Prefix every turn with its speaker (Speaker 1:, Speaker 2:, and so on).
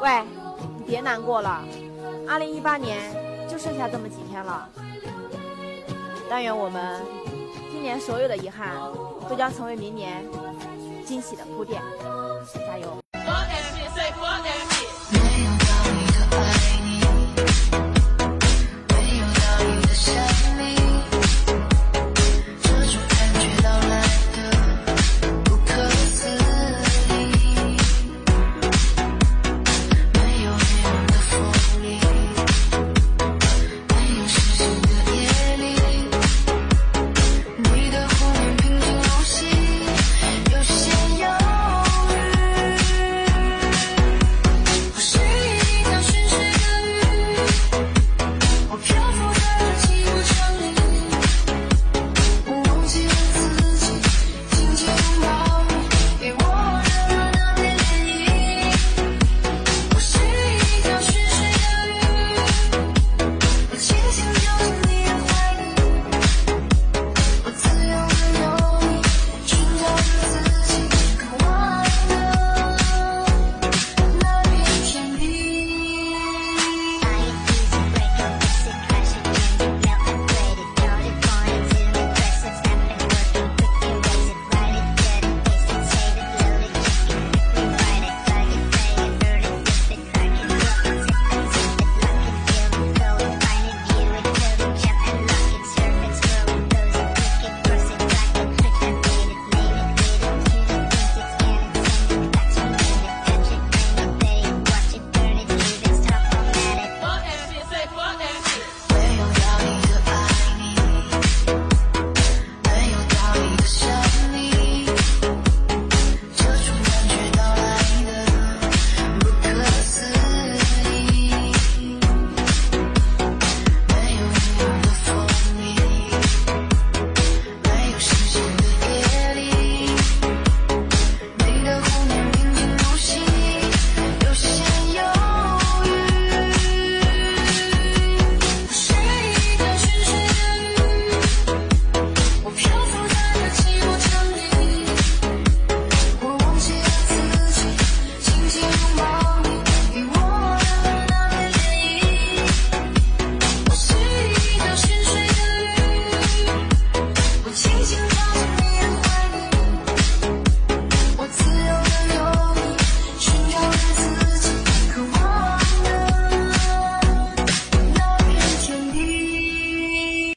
Speaker 1: 喂你别难过了二零一八年就剩下这么几天了。但愿我们今年所有的遗憾都将成为明年惊喜的铺垫加油。